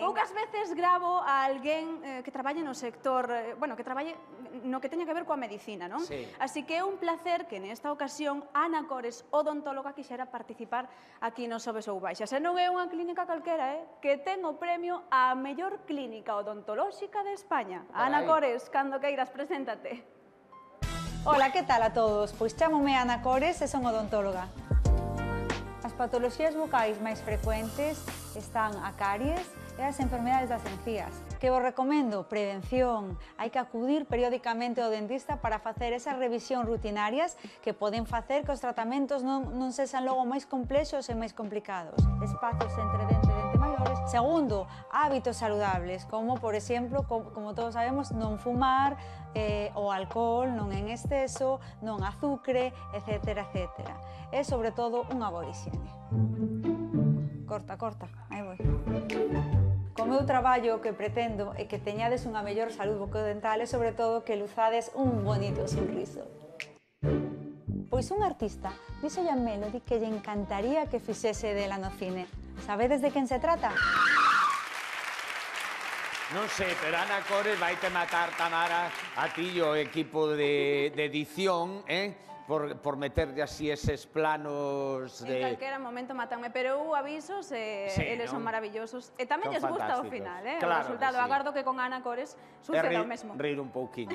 Poucas veces gravo a alguén eh, que traballe no sector, eh, bueno, que traballe no que teña que ver coa medicina, non? Sí. Así que é un placer que nesta ocasión Ana Cores, odontóloga, quixera participar aquí no Sobes ou Baixas. E non é unha clínica calquera, eh? que ten o premio á mellor clínica odontolóxica de España. Carai. Ana Cores, cando queiras, preséntate. Hola, que tal a todos? Pois chamome Ana Cores e son odontóloga. As patoloxías bucais máis frecuentes están a caries e as enfermedades das encías. Que vos recomendo? Prevención. Hai que acudir periódicamente ao dentista para facer esas revisión rutinarias que poden facer que os tratamentos non, non sexan logo máis complexos e máis complicados. Espacios entre dente e dente. Segundo, hábitos saludables, como, por exemplo, como, todos sabemos, non fumar, eh, o alcohol non en exceso, non azucre, etc. etc. E, sobre todo, unha boa higiene. Corta, corta, aí voi. Co meu traballo que pretendo é que teñades unha mellor salud bucodental e, sobre todo, que luzades un bonito sorriso. Pois un artista dixo a Melody que lle encantaría que fixese dela no cine. Sabedes de quen se trata? Non sei, pero Ana Cores vai te matar, Tamara, a ti e o equipo de, de edición, eh? Por, por meterlle así eses planos En de... calquera momento matanme, pero eu avisos e Sí, eles son maravillosos. E tamén Son lles gusta o fantásticos. final, eh? Claro o resultado. que sí. Agardo que con Ana Cores suceda rir, o mesmo. rir un pouquiño.